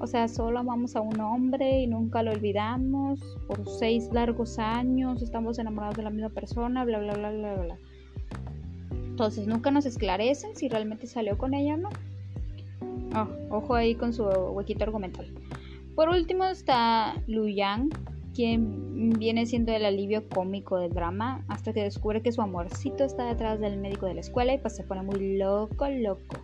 A: O sea, solo amamos a un hombre y nunca lo olvidamos. Por seis largos años estamos enamorados de la misma persona, bla, bla, bla, bla, bla. Entonces nunca nos esclarecen si realmente salió con ella o no. Oh, ojo ahí con su huequito argumental. Por último está Lu Yang, quien viene siendo el alivio cómico del drama, hasta que descubre que su amorcito está detrás del médico de la escuela y pues se pone muy loco, loco.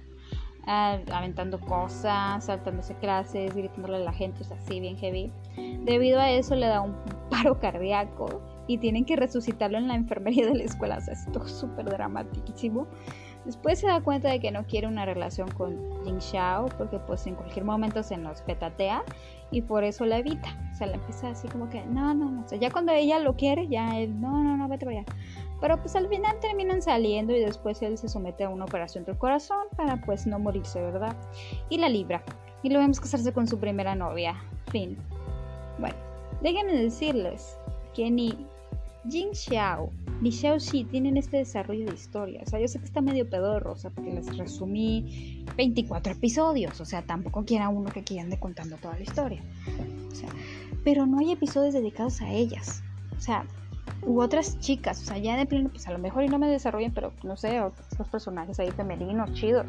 A: Ah, aventando cosas, saltándose clases, gritándole a la gente, o sea, así bien heavy. Debido a eso le da un [laughs] paro cardíaco y tienen que resucitarlo en la enfermería de la escuela. O sea, es todo súper dramatísimo. Después se da cuenta de que no quiere una relación con Jing Xiao porque pues en cualquier momento se nos petatea y por eso la evita. O sea, la empieza así como que, no, no, no. O sea, ya cuando ella lo quiere, ya él, no, no, no, vete para allá. Pero pues al final terminan saliendo y después él se somete a una operación del corazón para pues no morirse, ¿verdad? Y la libra. Y lo vemos casarse con su primera novia. Fin. Bueno, déjenme decirles que ni Jin Xiao ni Xiao Xi tienen este desarrollo de historia. O sea, yo sé que está medio pedorro, o sea, porque les resumí 24 episodios. O sea, tampoco quiera uno que quieran de contando toda la historia. O sea, pero no hay episodios dedicados a ellas. O sea, u otras chicas, o sea, ya de pleno, pues a lo mejor y no me desarrollan, pero no sé, otros personajes ahí femeninos, chidos.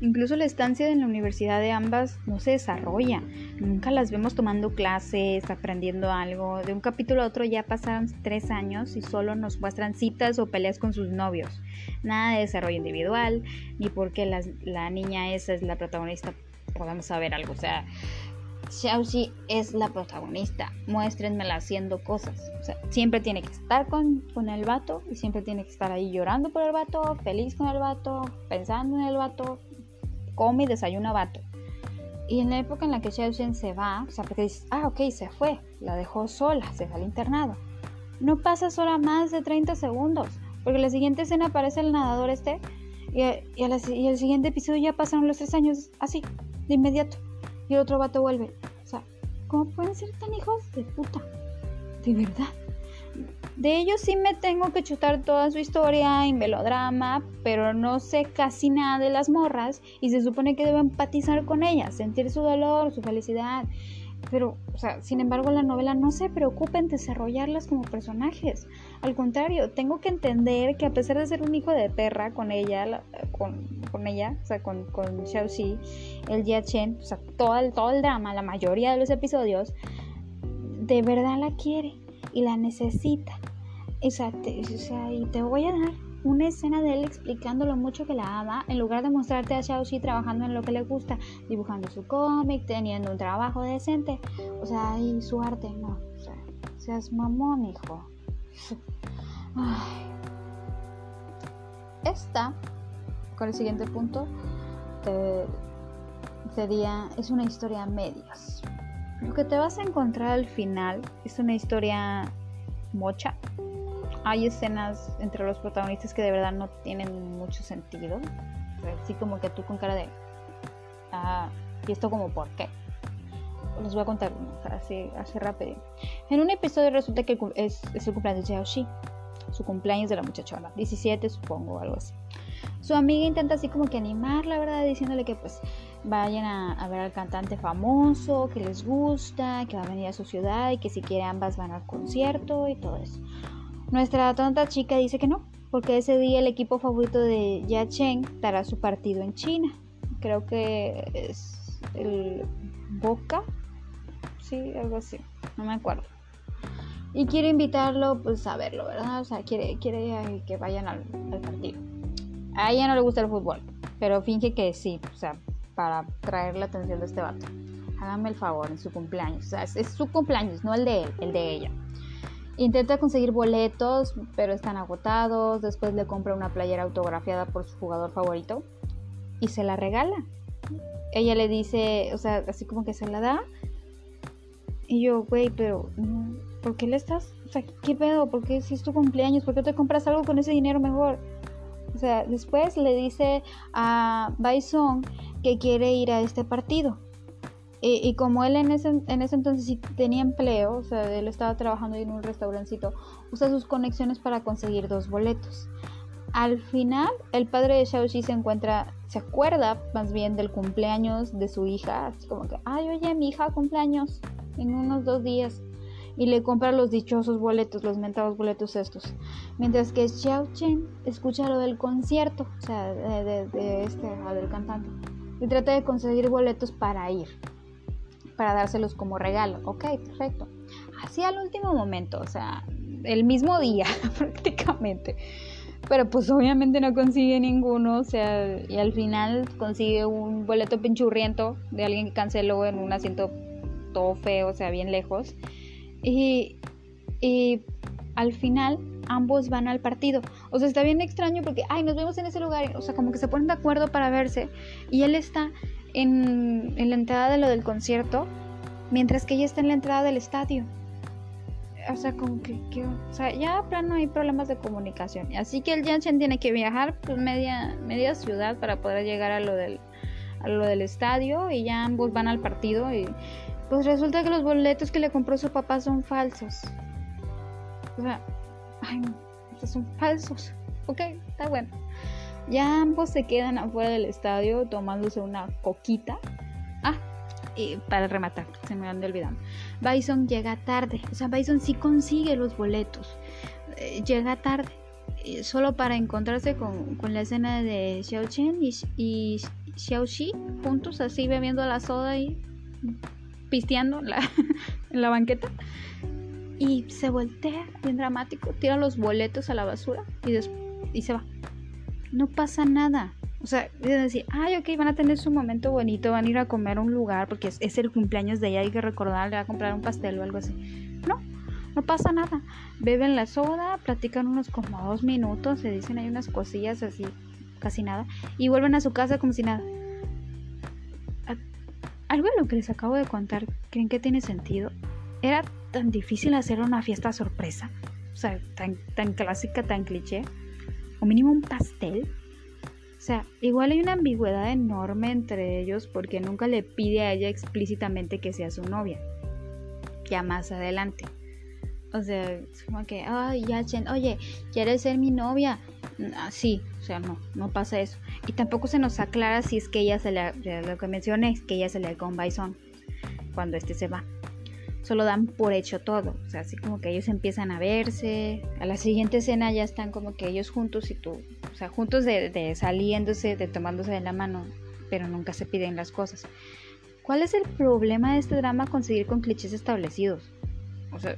A: Incluso la estancia en la universidad de ambas no se desarrolla. Nunca las vemos tomando clases, aprendiendo algo. De un capítulo a otro ya pasaron tres años y solo nos muestran citas o peleas con sus novios. Nada de desarrollo individual, ni porque la niña esa es la protagonista podemos saber algo. O sea, Xiaoxi es la protagonista, muéstrenmela haciendo cosas. O sea, siempre tiene que estar con, con, el vato y siempre tiene que estar ahí llorando por el vato, feliz con el vato, pensando en el vato, come y desayuna vato. Y en la época en la que Xiaoxi se va, o sea, porque dices, ah, ok, se fue, la dejó sola, se va al internado. No pasa sola más de 30 segundos, porque la siguiente escena aparece el nadador este y, y, y el siguiente episodio ya pasaron los tres años así, de inmediato y el otro vato vuelve. O sea, ¿cómo pueden ser tan hijos de puta? De verdad. De ellos sí me tengo que chutar toda su historia en melodrama, pero no sé casi nada de las morras y se supone que debo empatizar con ellas, sentir su dolor, su felicidad. Pero, o sea, sin embargo, la novela no se preocupa en desarrollarlas como personajes. Al contrario, tengo que entender que a pesar de ser un hijo de perra con ella, con, con ella, o sea, con, con Xiao Xi, el Jia Chen, o sea, todo el, todo el drama, la mayoría de los episodios, de verdad la quiere y la necesita. O sea, o sea, y te voy a dar una escena de él explicando lo mucho que la ama, en lugar de mostrarte a Xiao Xi trabajando en lo que le gusta, dibujando su cómic, teniendo un trabajo decente, o sea, y su arte, no, o sea, seas mamón, hijo. [laughs] Esta, con el siguiente punto, sería, es una historia a medias. Lo que te vas a encontrar al final es una historia mocha, hay escenas entre los protagonistas que de verdad no tienen mucho sentido. Así como que tú con cara de... Ah, ¿y esto como por qué? Les voy a contar así, así rápido. En un episodio resulta que es, es el cumpleaños de Xiaoxi. Su cumpleaños de la muchachona. 17 supongo, algo así. Su amiga intenta así como que animarla, ¿verdad? Diciéndole que pues vayan a, ver al cantante famoso, que les gusta, que va a venir a su ciudad y que si quiere ambas van al concierto y todo eso. Nuestra tonta chica dice que no, porque ese día el equipo favorito de Ya Cheng dará su partido en China. Creo que es el Boca, sí, algo así, no me acuerdo. Y quiere invitarlo, pues a verlo, ¿verdad? O sea, quiere que vayan al, partido. A ella no le gusta el fútbol, pero finge que sí, o sea, para traer la atención de este vato. Hágame el favor en su cumpleaños. O sea, es su cumpleaños, no el de él, el de ella. Intenta conseguir boletos, pero están agotados. Después le compra una playera autografiada por su jugador favorito y se la regala. Ella le dice, o sea, así como que se la da. Y yo, güey, pero ¿por qué le estás? O sea, ¿qué pedo? ¿Por qué si es tu cumpleaños? ¿Por qué te compras algo con ese dinero mejor? O sea, después le dice a Bison que quiere ir a este partido. Y, como él en ese, en ese entonces sí tenía empleo, o sea, él estaba trabajando en un restaurancito, usa sus conexiones para conseguir dos boletos. Al final, el padre de Xiaoxi se encuentra, se acuerda más bien del cumpleaños de su hija, así como que, ay, oye, mi hija cumpleaños en unos dos días. Y le compra los dichosos boletos, los mentados boletos estos. Mientras que Xiao Chen escucha lo del concierto, o sea, de, de este, del cantante. Y trata de conseguir boletos para ir para dárselos como regalo. Ok, perfecto. Así al último momento, o sea, el mismo día [laughs] prácticamente. Pero pues obviamente no consigue ninguno, o sea, y al final consigue un boleto pinchurriento de alguien que canceló en un asiento todo feo, o sea, bien lejos. Y, al final ambos van al partido. O sea, está bien extraño porque, ay, nos vemos en ese lugar. O sea, como que se ponen de acuerdo para verse. Y él está en, en la entrada de lo del concierto, mientras que ella está en la entrada del estadio. O sea, como que, o sea, ya plano hay problemas de comunicación. Así que el Janssen tiene que viajar pues, media, media ciudad para poder llegar a lo del, a lo del estadio y ya ambos van al partido y pues resulta que los boletos que le compró su papá son falsos. O sea, ay, no, son falsos. Ok, está bueno. Ya ambos se quedan afuera del estadio tomándose una coquita. Ah, y para rematar, se me han de olvidar. Bison llega tarde. O sea, Bison sí consigue los boletos. Eh, llega tarde. Eh, solo para encontrarse con, la escena de Xiao Chen y, y Xiao Xi juntos, así bebiendo la soda y pisteando [laughs] en la banqueta y se voltea bien dramático, tira los boletos a la basura y, y se va. No pasa nada. O sea, decir, ay, ok, van a tener su momento bonito, van a ir a comer a un lugar porque es, el cumpleaños de ella, hay que recordar, le va a comprar un pastel o algo así. No, no pasa nada. Beben la soda, platican unos como dos minutos, se dicen hay unas cosillas así, casi nada, y vuelven a su casa como si nada. Algo de lo que les acabo de contar, ¿creen que tiene sentido? Era tan difícil hacer una fiesta sorpresa, o sea, tan, tan clásica, tan cliché, o mínimo un pastel. O sea, igual hay una ambigüedad enorme entre ellos porque nunca le pide a ella explícitamente que sea su novia. Ya más adelante. O sea, es como que, ay, Chen, oye, ¿quieres ser mi novia? Ah, sí, o sea, no, no pasa eso. Y tampoco se nos aclara si es que ella se le, lo que mencioné, es que ella se le con Bison cuando este se va solo dan por hecho todo. O sea, así como que ellos empiezan a verse. A la siguiente escena ya están como que ellos juntos y tú. O sea, juntos de, saliéndose, de tomándose de la mano, pero nunca se piden las cosas. ¿Cuál es el problema de este drama conseguir con clichés establecidos? O sea,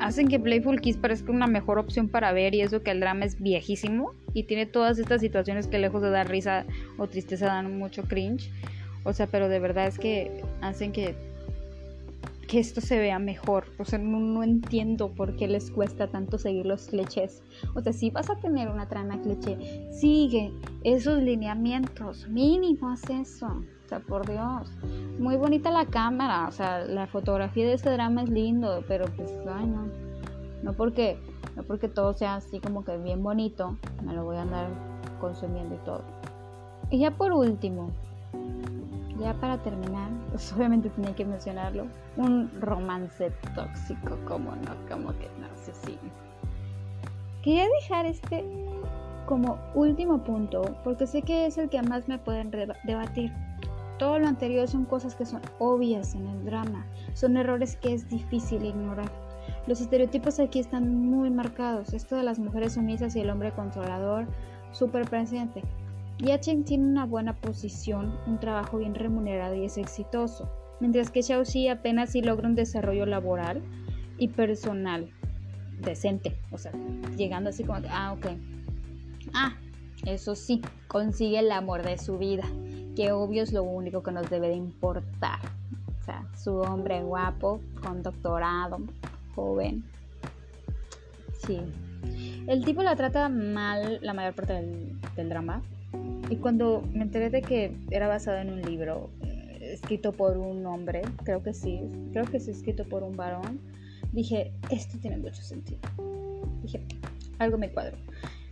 A: hacen que Playful Kiss parezca una mejor opción para ver y eso que el drama es viejísimo y tiene todas estas situaciones que lejos de dar risa o tristeza dan mucho cringe. O sea, pero de verdad es que hacen que que esto se vea mejor. O sea, no, entiendo por qué les cuesta tanto seguir los clichés. O sea, si vas a tener una trama cliché, sigue esos lineamientos, mínimos eso. O sea, por Dios. Muy bonita la cámara, o sea, la fotografía de este drama es lindo, pero pues, ay no. No porque, no porque todo sea así como que bien bonito, me lo voy a andar consumiendo y todo. Y ya por último, ya para terminar, [laughs] pues obviamente tenía que mencionarlo, un romance tóxico, como no, como que no sé si. Quería dejar este como último punto, porque sé que es el que más me pueden debatir. Todo lo anterior son cosas que son obvias en el drama, son errores que es difícil ignorar. Los estereotipos aquí están muy marcados, esto de las mujeres sumisas y el hombre controlador, súper presente. Yacheng tiene una buena posición, un trabajo bien remunerado y es exitoso, mientras que Xiaoxi apenas logra un desarrollo laboral y personal decente, o sea, llegando así como ah, ok. Ah, eso sí, consigue el amor de su vida, que obvio es lo único que nos debe de importar. O sea, su hombre guapo, con doctorado, joven. Sí. El tipo la trata mal la mayor parte del, drama, y cuando me enteré de que era basado en un libro eh, escrito por un hombre, creo que sí, creo que es escrito por un varón, dije, esto tiene mucho sentido. Dije, algo me cuadro.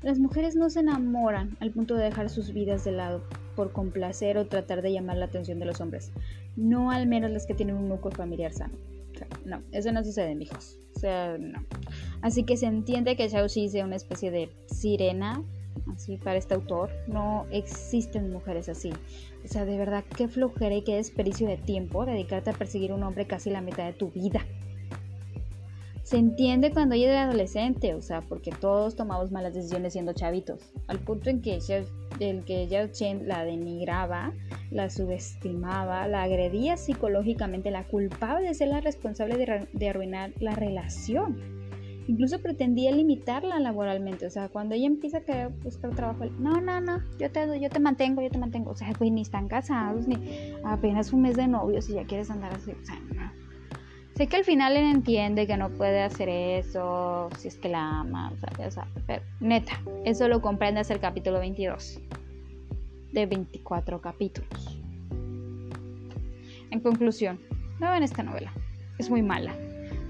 A: Las mujeres no se enamoran al punto de dejar sus vidas de lado por complacer o tratar de llamar la atención de los hombres. No al menos las que tienen un núcleo familiar sano. No, eso no sucede, en hijos. O sea, no. Así que se entiende que Xiao Xi sea una especie de sirena así para este autor. No existen mujeres así. O sea, de verdad, qué flojera y qué desperdicio de tiempo dedicarte a perseguir a un hombre casi la mitad de tu vida. Se entiende cuando ella era adolescente, o sea, porque todos tomamos malas decisiones siendo chavitos. Al punto en que el que Yao Chen la denigraba, la subestimaba, la agredía psicológicamente, la culpaba de ser la responsable de arruinar la relación incluso pretendía limitarla laboralmente, o sea, cuando ella empieza a querer buscar trabajo, no, no, no, yo te, yo te mantengo, yo te mantengo, o sea, pues ni están casados, ni apenas un mes de novios y ya quieres andar así, o sea, no. Sé que al final él entiende que no puede hacer eso si es que la ama, o sea, ya sabe, pero neta, eso lo comprende hasta el capítulo 22 de 24 capítulos. En conclusión, no ven esta novela, es muy mala.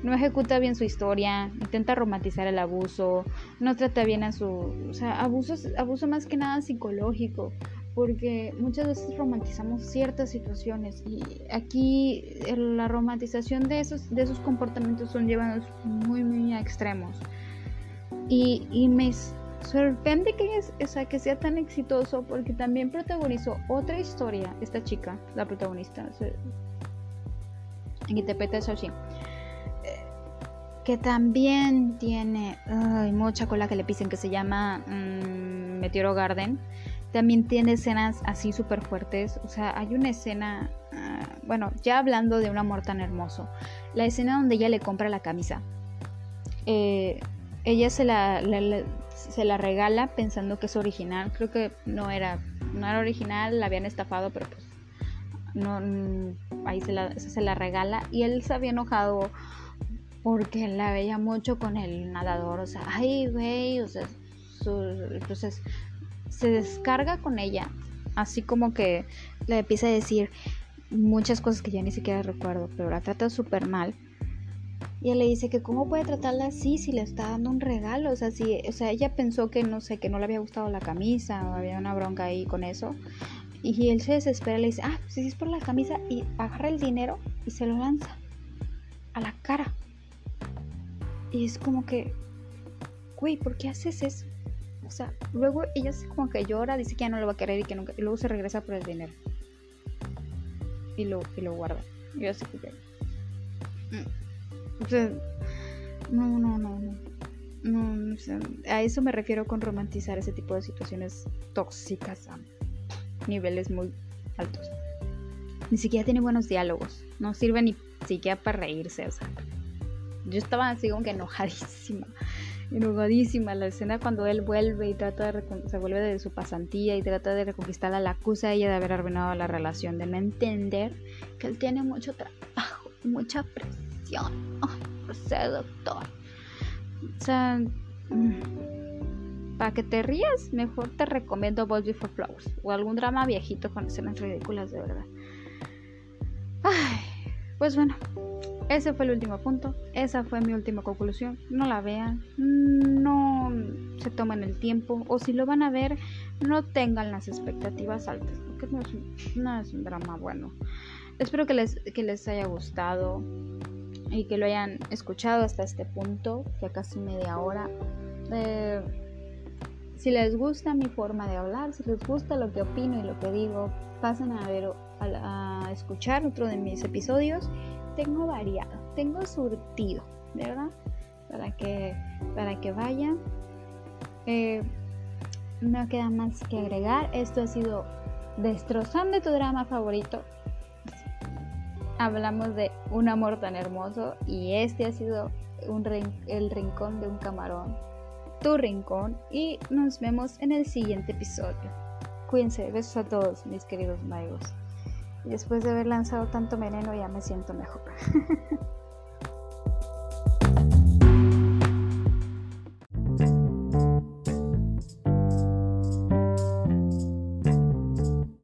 A: No ejecuta bien su historia, intenta romantizar el abuso, no trata bien a su, o sea, abuso, abuso más que nada psicológico, porque muchas veces romantizamos ciertas situaciones y aquí la romantización de esos, de esos comportamientos son llevados muy, muy a extremos. Y, y me sorprende que, sea, que sea tan exitoso porque también protagonizó otra historia, esta chica, la protagonista, en interpreta eh, que también tiene mucha cola que le pisen, que se llama mm, Meteoro Garden también tiene escenas así súper fuertes. O sea, hay una escena, ah, bueno, ya hablando de un amor tan hermoso, la escena donde ella le compra la camisa. Eh, ella se la, se la regala pensando que es original. Creo que no era, no era original, la habían estafado, pero pues no, mm, ahí se la, se la regala. Y él se había enojado porque la veía mucho con el nadador. O sea, ay, güey, o sea, entonces se descarga con ella, así como que le empieza a decir muchas cosas que ya ni siquiera recuerdo, pero la trata súper mal. Y él le dice que cómo puede tratarla así si le está dando un regalo, o sea, si, o sea, ella pensó que no sé, que no le había gustado la camisa, o había una bronca ahí con eso. Y él se desespera, le dice, ah, pues si es por la camisa, y agarra el dinero y se lo lanza a la cara. Y es como que, güey, ¿por qué haces eso? O sea, luego ella se como que llora, dice que ya no lo va a querer y que nunca. Y luego se regresa por el dinero. Y lo, y lo guarda. Y así que. Mm. O sea, no, no, no, no. No, a eso me refiero con romantizar ese tipo de situaciones tóxicas a niveles muy altos. Ni siquiera tiene buenos diálogos. No sirve ni siquiera para reírse. O sea, yo estaba así como que enojadísima enojadísima la escena cuando él vuelve y trata de se vuelve de su pasantía y trata de reconquistar a la acusa ella de haber arruinado la relación, de no entender que él tiene mucho trabajo, mucha presión. Oh, sé, doctor. O sea, mm, para que te rías, mejor te recomiendo Boys Before Flowers o algún drama viejito con escenas ridículas de verdad. Ay, pues bueno, ese fue el último punto, esa fue mi última conclusión. No la vean, no se tomen el tiempo o si lo van a ver, no tengan las expectativas altas, porque no es un, drama bueno. Espero que les, que les haya gustado y que lo hayan escuchado hasta este punto, ya casi media hora. Eh, si les gusta mi forma de hablar, si les gusta lo que opino y lo que digo, pasen a ver a escuchar otro de mis episodios tengo variado, tengo surtido, ¿verdad? Para que, para que vayan. Eh, no queda más que agregar. Esto ha sido Destrozando tu drama favorito. Hablamos de un amor tan hermoso y este ha sido un el rincón de un camarón. Tu rincón y nos vemos en el siguiente episodio. Cuídense, besos a todos mis queridos magos. Después de haber lanzado tanto veneno ya me siento mejor. [laughs]